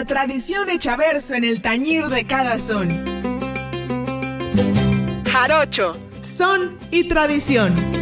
La tradición hecha verso en el tañir de cada son. Jarocho, son y tradición.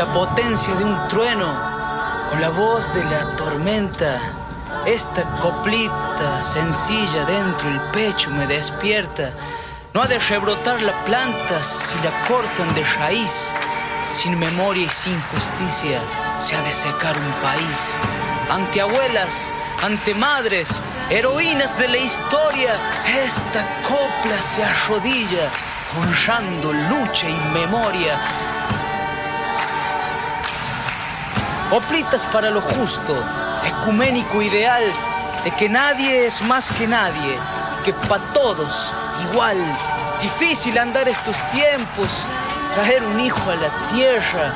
la potencia de un trueno, con la voz de la tormenta. Esta coplita sencilla dentro el pecho me despierta. No ha de rebrotar la planta si la cortan de raíz. Sin memoria y sin justicia se ha de secar un país. Ante abuelas, ante madres, heroínas de la historia, esta copla se arrodilla, honrando lucha y memoria Oplitas para lo justo, ecuménico ideal de que nadie es más que nadie, que para todos igual. Difícil andar estos tiempos, traer un hijo a la tierra,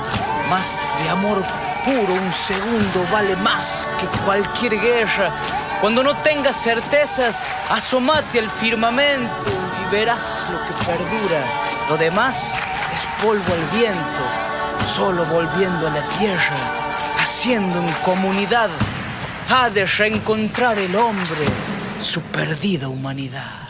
más de amor puro, un segundo vale más que cualquier guerra. Cuando no tengas certezas, asomate al firmamento y verás lo que perdura. Lo demás es polvo al viento, solo volviendo a la tierra, haciendo en comunidad, ha de reencontrar el hombre su perdida humanidad.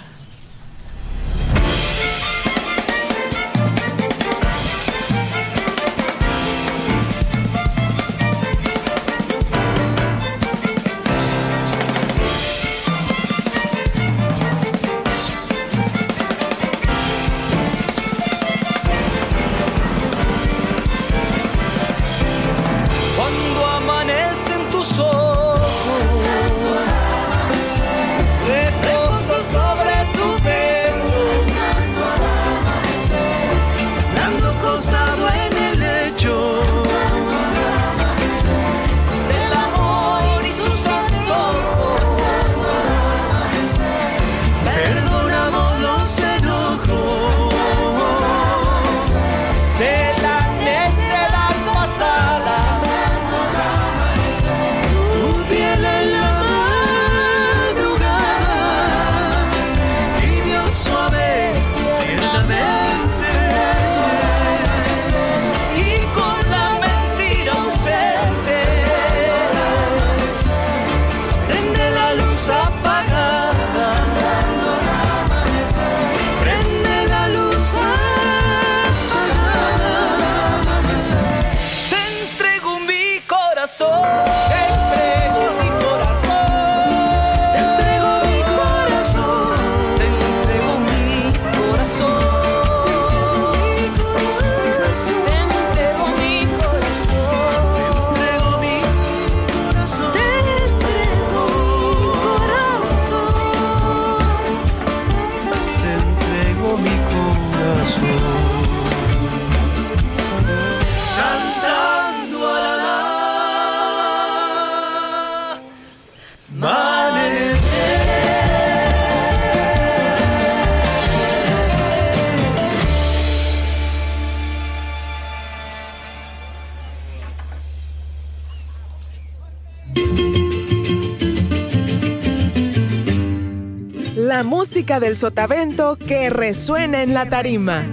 Música del sotavento que resuena en la tarima.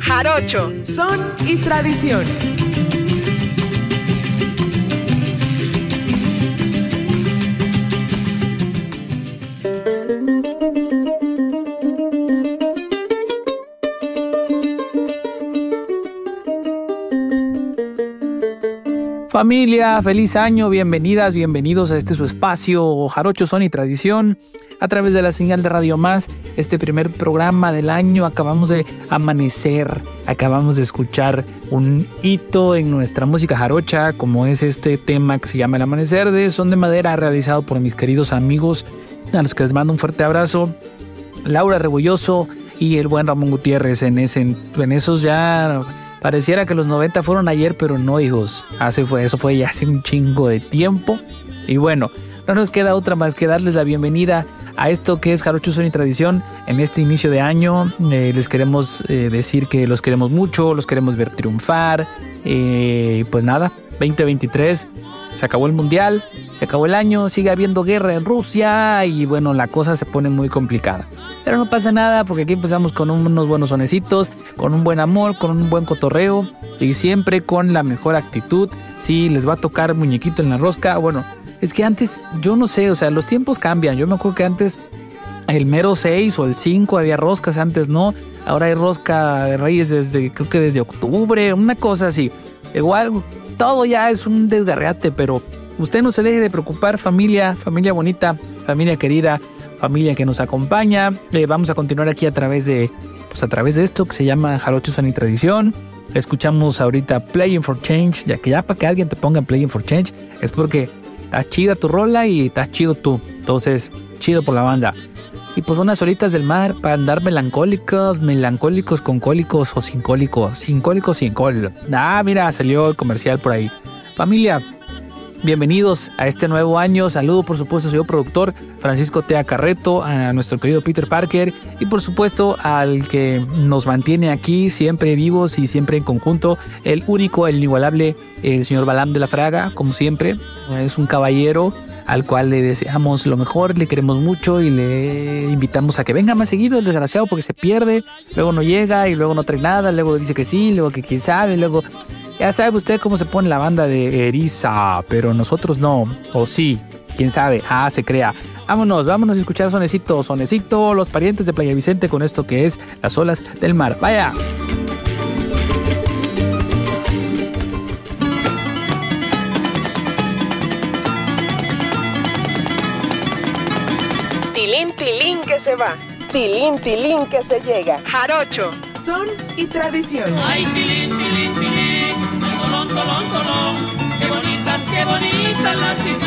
Jarocho, son y tradición. Familia, feliz año, bienvenidas, bienvenidos a este su espacio Jarocho Son y Tradición a través de la señal de Radio Más. Este primer programa del año acabamos de amanecer, acabamos de escuchar un hito en nuestra música jarocha, como es este tema que se llama El Amanecer de Son de Madera, realizado por mis queridos amigos, a los que les mando un fuerte abrazo. Laura Rebolloso y el buen Ramón Gutiérrez en, ese, en esos ya pareciera que los 90 fueron ayer, pero no hijos. Hace fue, eso fue ya hace un chingo de tiempo. Y bueno, no nos queda otra más que darles la bienvenida a esto que es Jarocho Son Tradición en este inicio de año. Eh, les queremos eh, decir que los queremos mucho, los queremos ver triunfar. Eh, pues nada, 2023, se acabó el mundial, se acabó el año, sigue habiendo guerra en Rusia y bueno, la cosa se pone muy complicada. Pero no pasa nada porque aquí empezamos con unos buenos sonecitos, con un buen amor, con un buen cotorreo y siempre con la mejor actitud. Si les va a tocar muñequito en la rosca, bueno, es que antes, yo no sé, o sea, los tiempos cambian. Yo me acuerdo que antes el mero 6 o el 5 había roscas, antes no. Ahora hay rosca de reyes desde, creo que desde octubre, una cosa así. igual todo ya es un desgarreate, pero usted no se deje de preocupar, familia, familia bonita, familia querida, familia que nos acompaña. Eh, vamos a continuar aquí a través de, pues a través de esto que se llama Jarocho San Tradición. Escuchamos ahorita Playing for Change, ya que ya para que alguien te ponga Playing for Change es porque está chida tu rola y está chido tú. Entonces, chido por la banda. Y pues unas horitas del mar para andar melancólicos, melancólicos con cólicos o sin cólicos, sin cólicos sin col. Ah, mira, salió el comercial por ahí. Familia, bienvenidos a este nuevo año. Saludo por supuesto a su productor Francisco Tea Carreto, a nuestro querido Peter Parker y por supuesto al que nos mantiene aquí siempre vivos y siempre en conjunto, el único, el inigualable, el señor Balam de la Fraga, como siempre. Es un caballero al cual le deseamos lo mejor, le queremos mucho y le invitamos a que venga más seguido el desgraciado porque se pierde, luego no llega y luego no trae nada, luego dice que sí, luego que quién sabe, luego ya sabe usted cómo se pone la banda de Eriza, pero nosotros no, o sí, quién sabe, ah, se crea. Vámonos, vámonos a escuchar Sonecito, Sonecito, los parientes de Playa Vicente con esto que es las olas del mar. Vaya. Tilín que se va, tilín tilín que se llega. Jarocho. Son y tradición. Ay, tilín, tilín, tilín, ay, tolón, tolón, tolón. Qué bonitas, qué bonitas las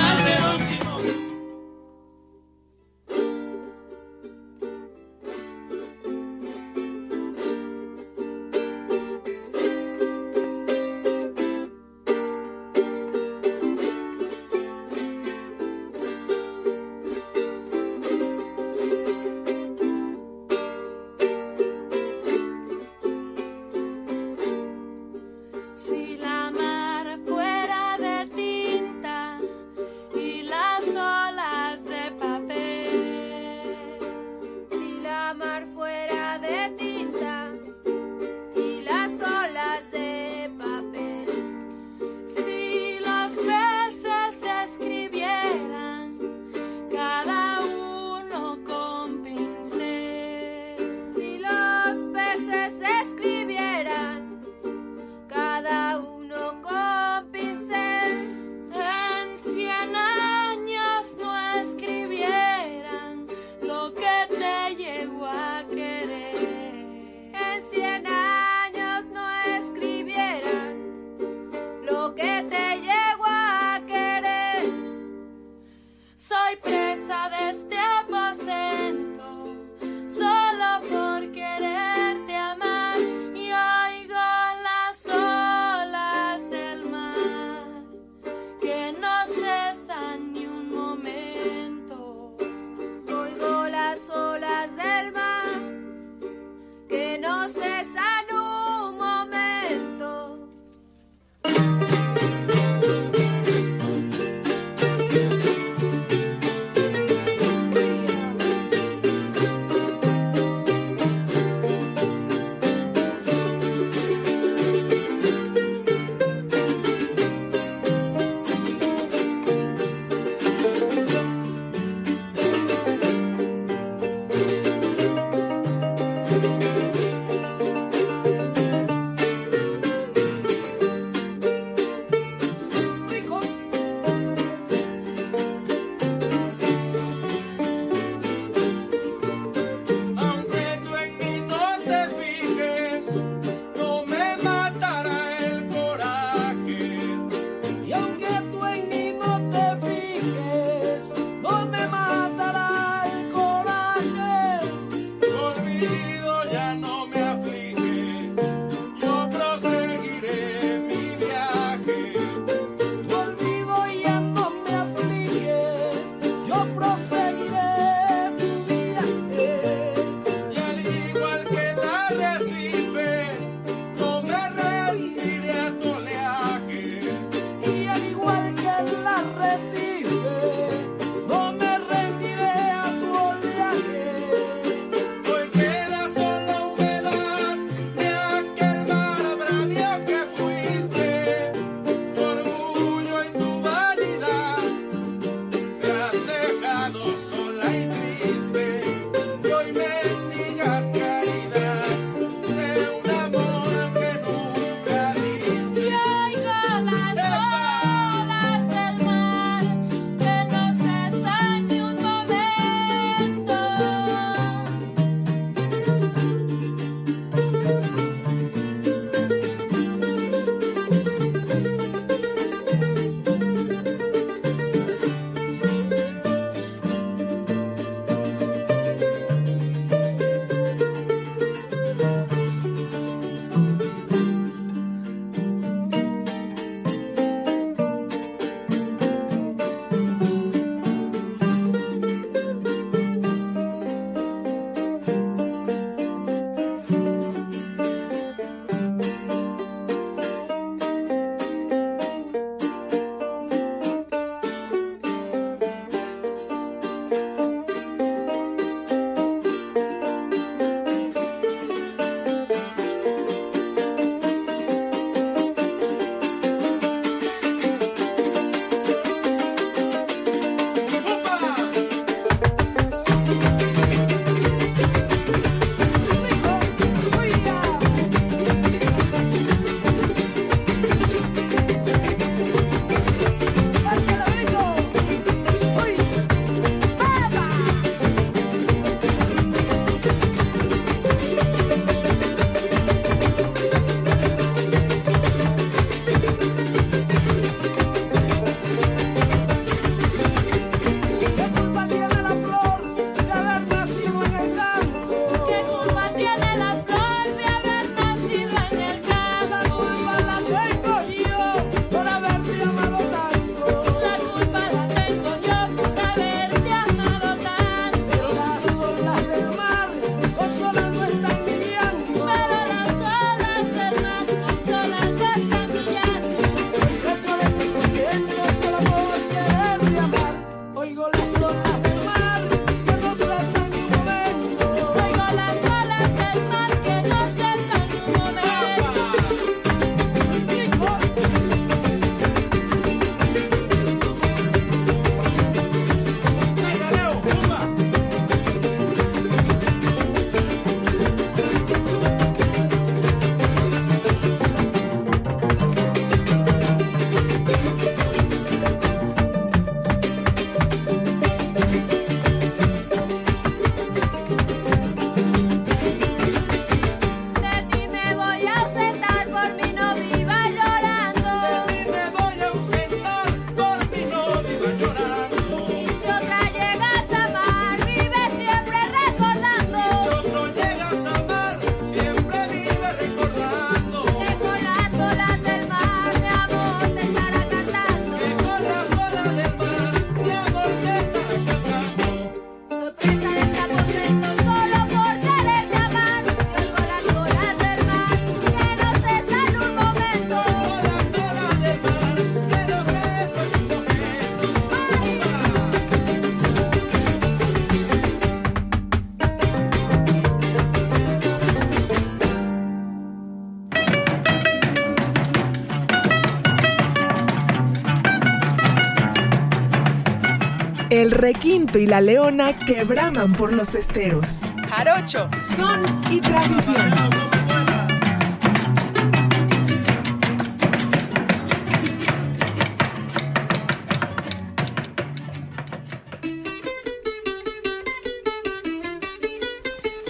y la leona que braman por los esteros. Jarocho, son y tradición.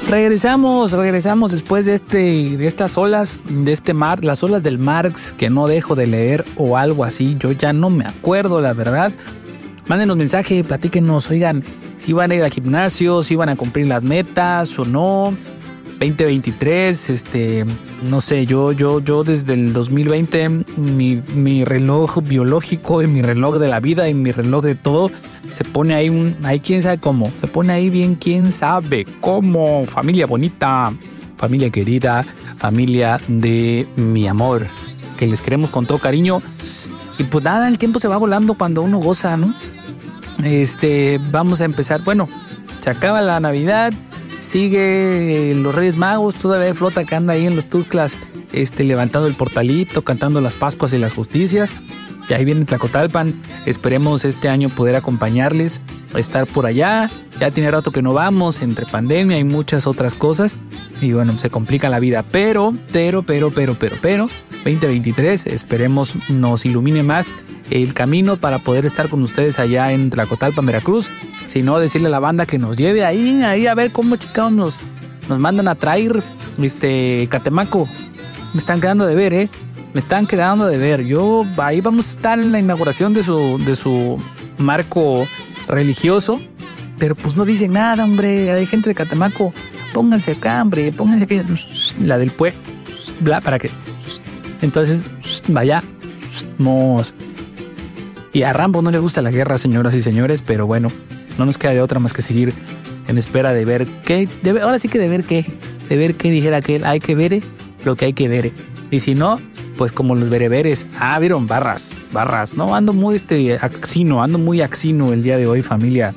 Regresamos, regresamos después de este, de estas olas, de este mar, las olas del Marx que no dejo de leer o algo así. Yo ya no me acuerdo, la verdad. Mándenos mensaje, platíquenos, oigan, si van a ir al gimnasio, si van a cumplir las metas o no. 2023, este, no sé, yo, yo, yo desde el 2020, mi, mi reloj biológico y mi reloj de la vida y mi reloj de todo se pone ahí un, ahí quién sabe cómo, se pone ahí bien quién sabe cómo, familia bonita, familia querida, familia de mi amor, que les queremos con todo cariño. Y pues nada, el tiempo se va volando cuando uno goza, ¿no? Este, vamos a empezar, bueno, se acaba la Navidad, sigue los Reyes Magos, todavía flota que anda ahí en los Tuxtlas, este, levantando el portalito, cantando las Pascuas y las Justicias. Y ahí viene Tlacotalpan. Esperemos este año poder acompañarles, estar por allá. Ya tiene rato que no vamos, entre pandemia y muchas otras cosas. Y bueno, se complica la vida. Pero, pero, pero, pero, pero, pero, 2023, esperemos nos ilumine más el camino para poder estar con ustedes allá en Tlacotalpan, Veracruz. Si no, decirle a la banda que nos lleve ahí, ahí a ver cómo chicados nos, nos mandan a traer este Catemaco. Me están quedando de ver, ¿eh? me están quedando de ver. Yo ahí vamos a estar en la inauguración de su, de su marco religioso, pero pues no dicen nada, hombre. Hay gente de Catemaco, pónganse acá, hombre, pónganse aquí, la del pue, bla, para que. Entonces, vaya, y a Rambo no le gusta la guerra, señoras y señores, pero bueno, no nos queda de otra más que seguir en espera de ver qué, ahora sí que de ver qué, de ver qué dijera aquel, hay que ver lo que hay que ver. Y si no, pues como los bereberes. Ah, vieron, barras, barras. No, ando muy este axino, ando muy axino el día de hoy, familia.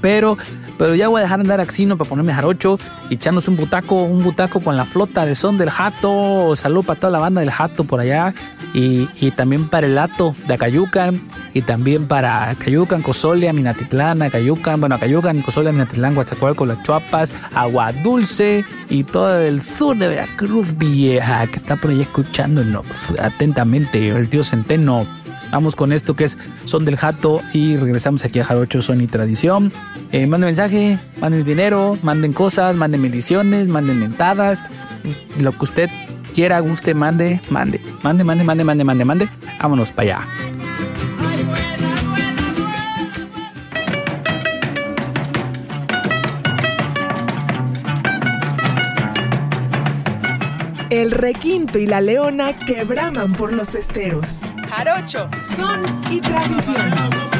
Pero, pero ya voy a dejar de andar axino para ponerme jarocho y echarnos un butaco, un butaco con la flota de son del jato. Salud para toda la banda del jato por allá. Y, y también para el lato de Acayucan. Y también para Acayucan, Cozolia, Minatitlán, Acayucan, bueno, Acayucan, Cozolia, Minatitlán, Guachacualco, Las Chuapas, Agua Dulce y todo el sur de Veracruz Vieja, que está por ahí escuchándonos atentamente. El tío Centeno. Vamos con esto que es Son del Jato y regresamos aquí a Jarocho Son y Tradición. Eh, manden mensaje, manden dinero, manden cosas, manden bendiciones, manden mentadas, lo que usted quiera, guste, mande, mande, mande, mande, mande, mande, mande, mande. Vámonos para allá. El requinto y la leona que braman por los esteros. Jarocho, son y tradición.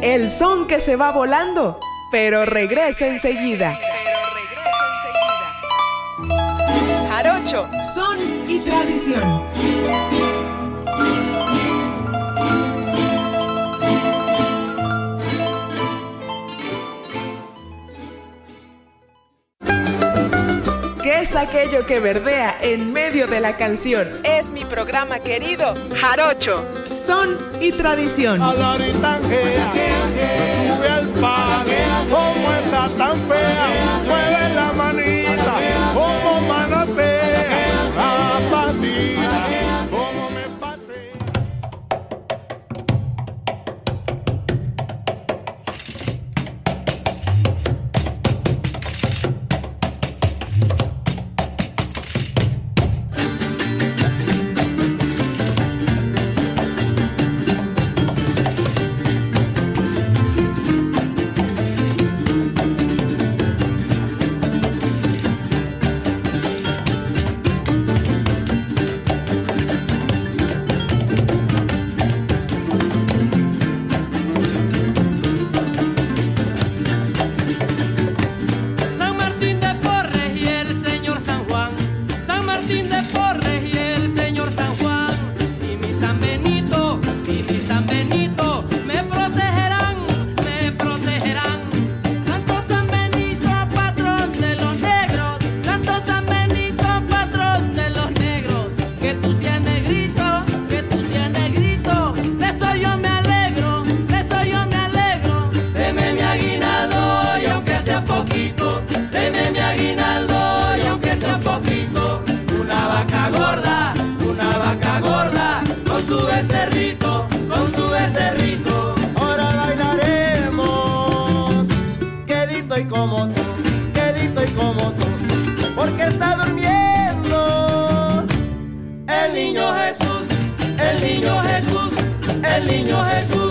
El son que se va volando, pero regresa enseguida. Jarocho, son y tradición. ¿Qué es aquello que verdea en medio de la canción? Es mi programa querido, Jarocho son y tradición. A la se sube al pan, como está tan fea, mueve la niño Jesús.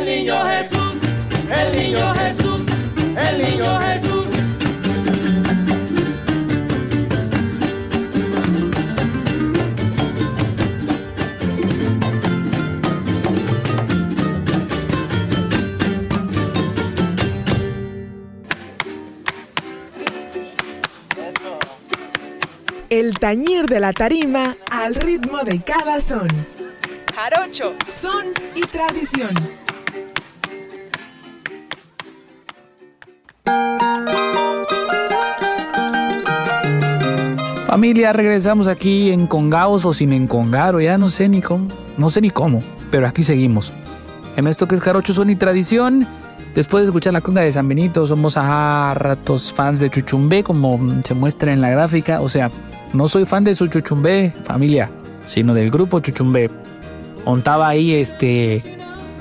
El niño Jesús, el niño Jesús, el niño Jesús. El tañir de la tarima al ritmo de cada son. Jarocho, son y tradición. Familia, regresamos aquí en Congaos o sin encongar, o ya no sé ni cómo, no sé ni cómo, pero aquí seguimos. En esto que es Jarocho Son y Tradición, después de escuchar la conga de San Benito, somos a ratos fans de Chuchumbé, como se muestra en la gráfica. O sea, no soy fan de su Chuchumbé, familia, sino del grupo Chuchumbé. Montaba ahí este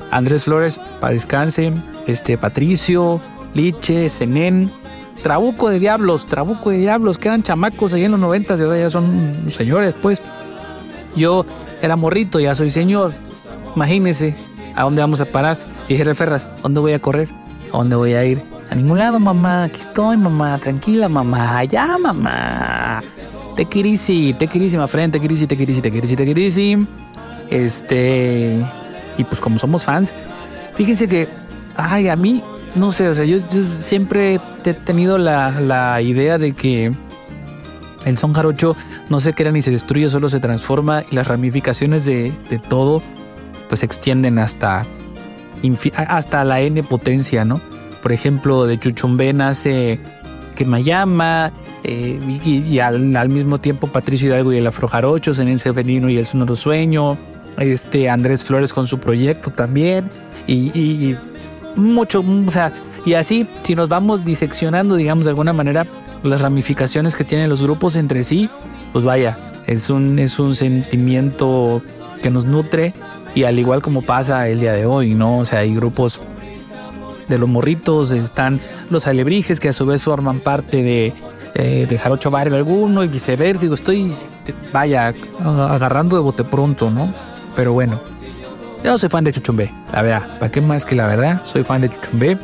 Andrés Flores, para descanse, este Patricio, Liche, Zenén, Trabuco de Diablos, Trabuco de Diablos, que eran chamacos ahí en los noventas y ahora ya son señores, pues. Yo era morrito, ya soy señor. Imagínense a dónde vamos a parar. Y dije, Ferras, ¿a dónde voy a correr? ¿A dónde voy a ir? A ningún lado, mamá. Aquí estoy, mamá. Tranquila, mamá. Ya, mamá. Te quirisi, te quirisi, my friend. Te quirisi, te quirisi, te quirisi, te quirisi. Este. Y pues como somos fans, fíjense que, ay, a mí, no sé, o sea, yo, siempre he tenido la, la idea de que el son jarocho no se crea ni se destruye, solo se transforma y las ramificaciones de, de todo pues se extienden hasta, hasta la N potencia, ¿no? Por ejemplo, de Chuchumbé nace Quemayama eh, y, y al, al mismo tiempo Patricio Hidalgo y el Afrojarocho, Zenense Felino y el Sonoro Sueño, este Andrés Flores con su proyecto también y mucho, o sea, y así, si nos vamos diseccionando, digamos, de alguna manera, las ramificaciones que tienen los grupos entre sí, pues vaya, es un, es un sentimiento que nos nutre y al igual como pasa el día de hoy, ¿no? O sea, hay grupos de los morritos, están los alebrijes que a su vez forman parte de, eh, de Jarocho Barrio alguno y viceversa. Digo, estoy, vaya, agarrando de bote pronto, ¿no? Pero bueno, yo soy fan de Chuchumbé, la verdad. ¿Para qué más que la verdad? Soy fan de Chuchumbé.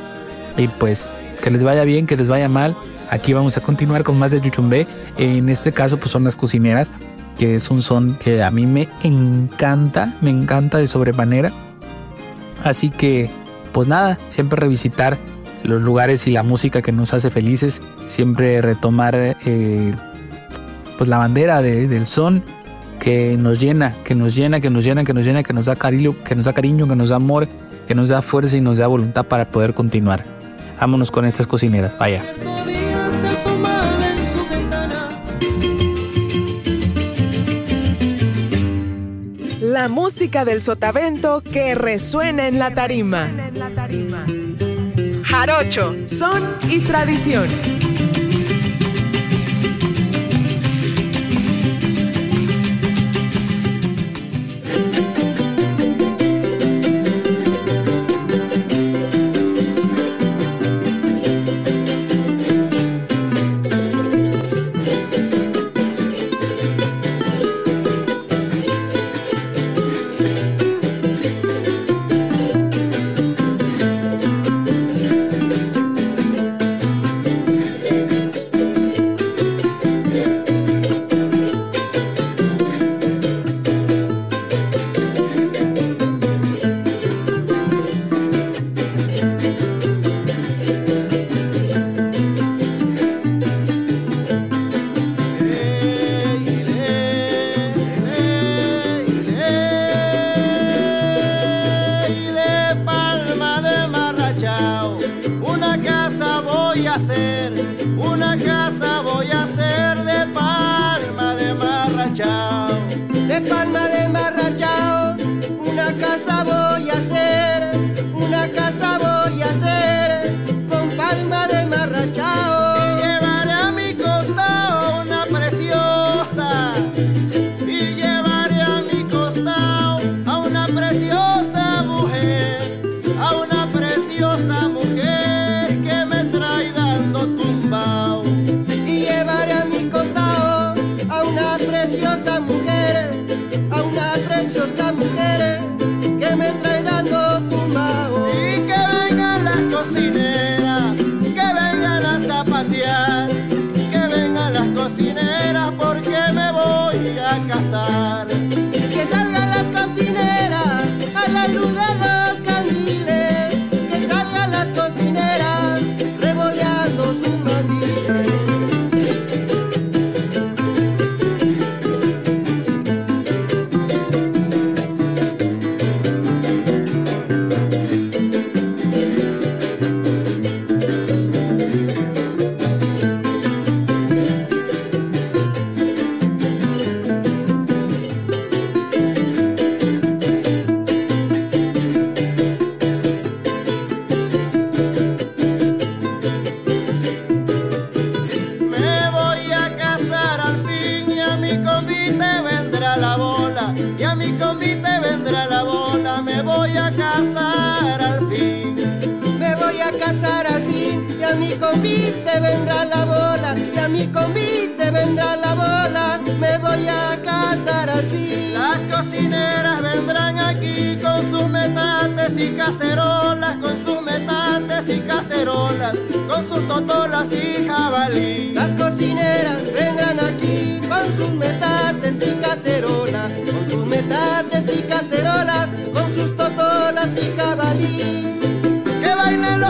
Y pues, que les vaya bien, que les vaya mal. Aquí vamos a continuar con más de Chuchumbé. En este caso, pues son las cocineras, que es un son que a mí me encanta, me encanta de sobremanera. Así que, pues nada, siempre revisitar los lugares y la música que nos hace felices. Siempre retomar, eh, pues la bandera de- del son que nos llena, que nos llena, que nos llena, que nos llena, que nos da cariño, que nos da cariño, que nos da amor, que nos da fuerza y nos da voluntad para poder continuar. Vámonos con estas cocineras, vaya. La música del sotavento que resuena en la tarima. Jarocho, son y tradición.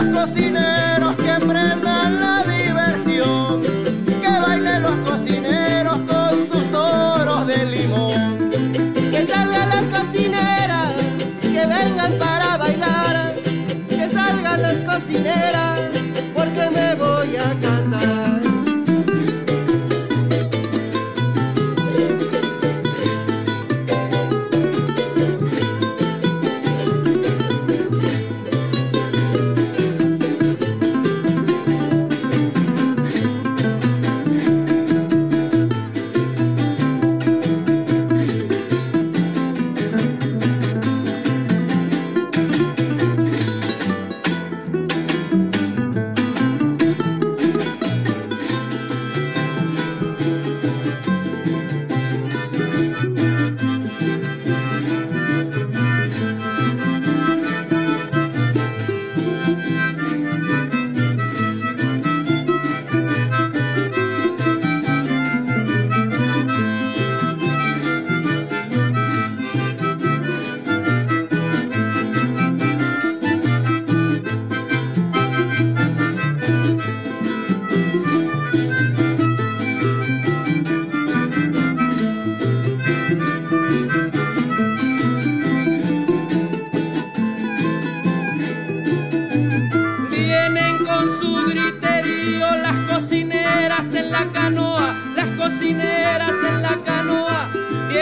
Los cocineros,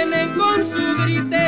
vienen con su griterío.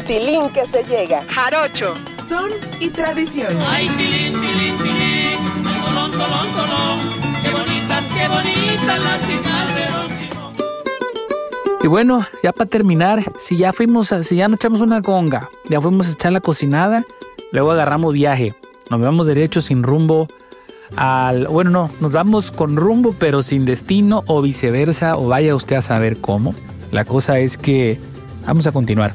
Tilín, tilín que se llega. Jarocho, son y tradición. Ay, tilín, tilín, tilín, ay, tolón, tolón, tolón, qué bonitas, qué bonitas las hijas de Don Simón. Y bueno, ya para terminar, si ya fuimos, a- si ya nos echamos una conga, ya fuimos a echar la cocinada, luego agarramos viaje, nos vamos derecho sin rumbo al, bueno, no, nos vamos con rumbo pero sin destino o viceversa, o vaya usted a saber cómo. La cosa es que vamos a continuar.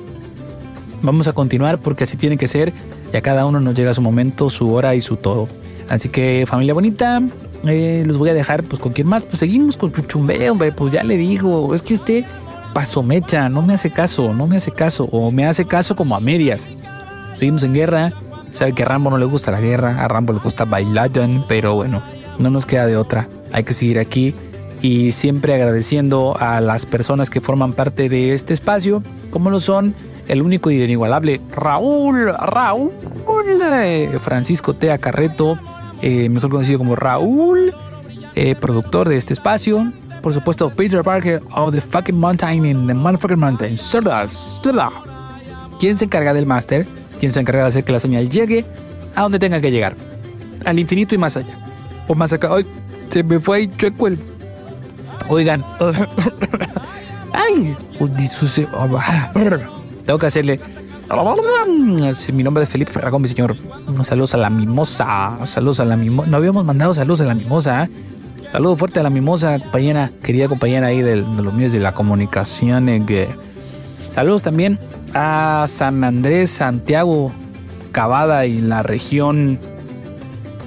Vamos a continuar porque así tiene que ser y a cada uno nos llega su momento, su hora y su todo. Así que familia bonita, eh, los voy a dejar pues con quién más. Pues seguimos con Chuchumbé, hombre, pues ya le digo, es que usted paso mecha, no me hace caso, no me hace caso o me hace caso como a medias. Seguimos en guerra, sabe que a Rambo no le gusta la guerra, a Rambo le gusta bailar, pero bueno, no nos queda de otra. Hay que seguir aquí y siempre agradeciendo a las personas que forman parte de este espacio, como lo son el único y inigualable Raúl, Raúl, Francisco Tea Carreto, eh, mejor conocido como Raúl, eh, productor de este espacio. Por supuesto, Peter Parker of the fucking mountain in the motherfucking mountain. ¿Quién se encarga del máster? ¿Quién se encarga de hacer que la señal llegue a donde tenga que llegar? Al infinito y más allá. O más acá. Ay, se me fue ahí chueco el. Oigan. Ay, disfuse- tengo que hacerle. Mi nombre es Felipe Ferragón, mi señor. Saludos a la mimosa. Saludos a la mimosa. No habíamos mandado saludos a la mimosa. ¿eh? Saludos fuerte a la mimosa, compañera, querida compañera ahí del- de, los medios de la comunicación. eh, Saludos también a San Andrés, Santiago, Cavada y la región.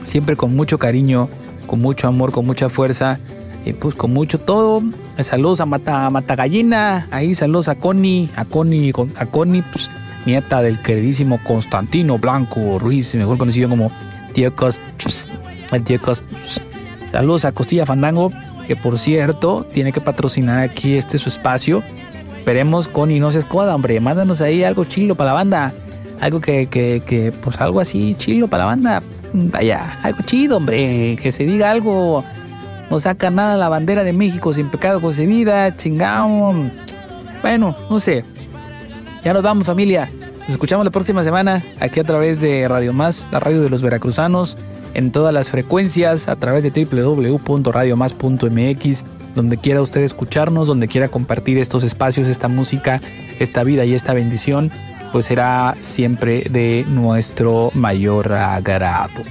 Siempre con mucho cariño, con mucho amor, con mucha fuerza y pues con mucho todo. Eh, Saludos a Mata, a Matagallina, ahí saludos a Connie, a Connie, con- a Connie, pues, nieta del queridísimo Constantino Blanco Ruiz, mejor conocido como Tío Cos, el Tío Cos. Saludos a Costilla Fandango, que por cierto tiene que patrocinar aquí este su espacio. Esperemos Connie no se escoda, hombre, mándanos ahí algo chilo para la banda. Algo que, que, que, pues algo así chilo para la banda. Vaya, algo chido, hombre, que se diga algo no saca nada la bandera de México sin pecado concebida, chingao. Bueno, no sé. Ya nos vamos familia. Nos escuchamos la próxima semana aquí a través de Radio Más, la radio de los veracruzanos, en todas las frecuencias, a través de www.radiomás.mx, donde quiera usted escucharnos, donde quiera compartir estos espacios, esta música, esta vida y esta bendición, pues será siempre de nuestro mayor agrado.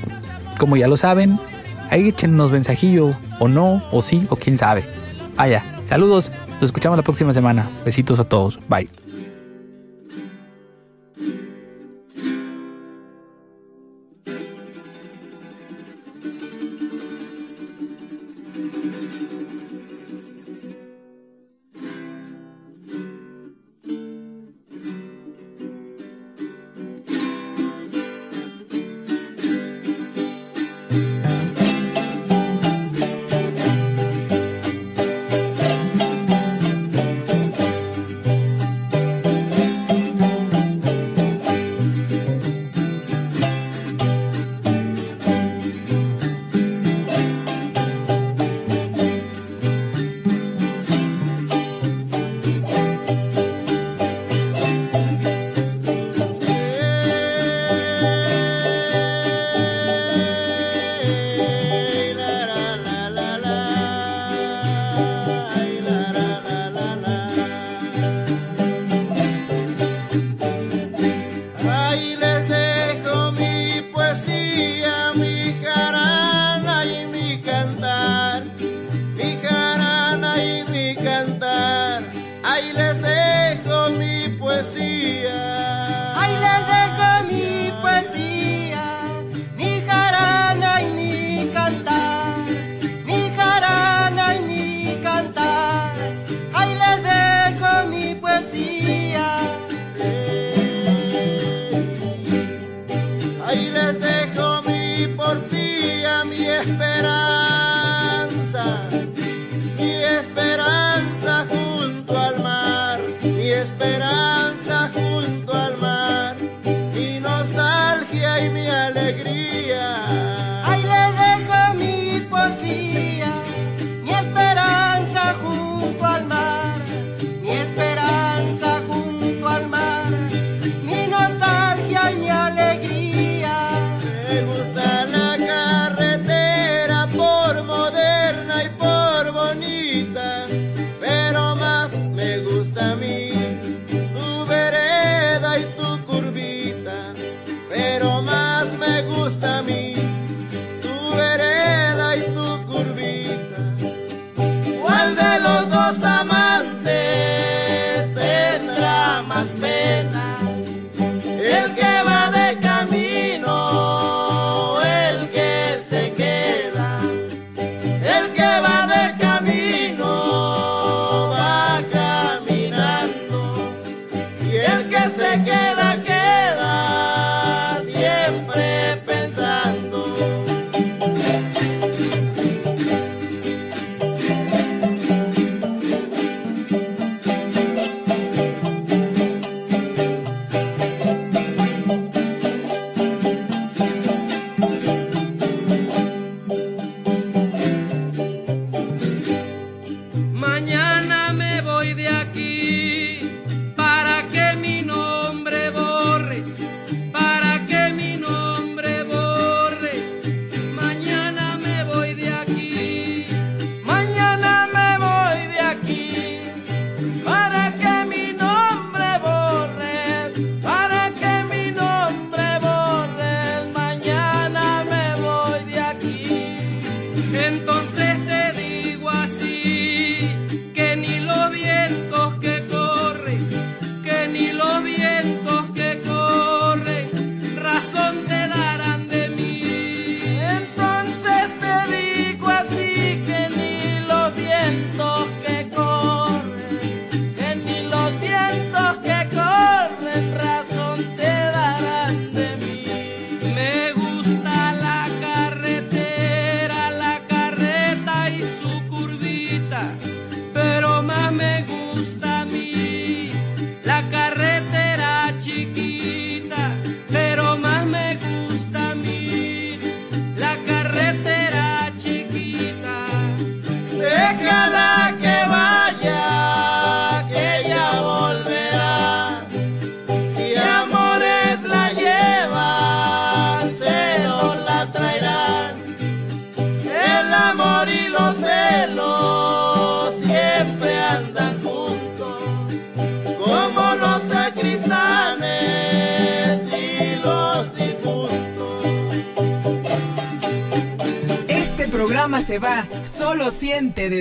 Como ya lo saben, ahí échenos mensajillo, o no, o sí, o quién sabe. Vaya, saludos, nos escuchamos la próxima semana. Besitos a todos, bye.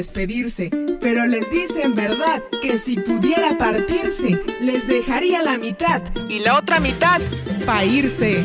Despedirse, pero les dice en verdad que si pudiera partirse, les dejaría la mitad y la otra mitad pa' irse.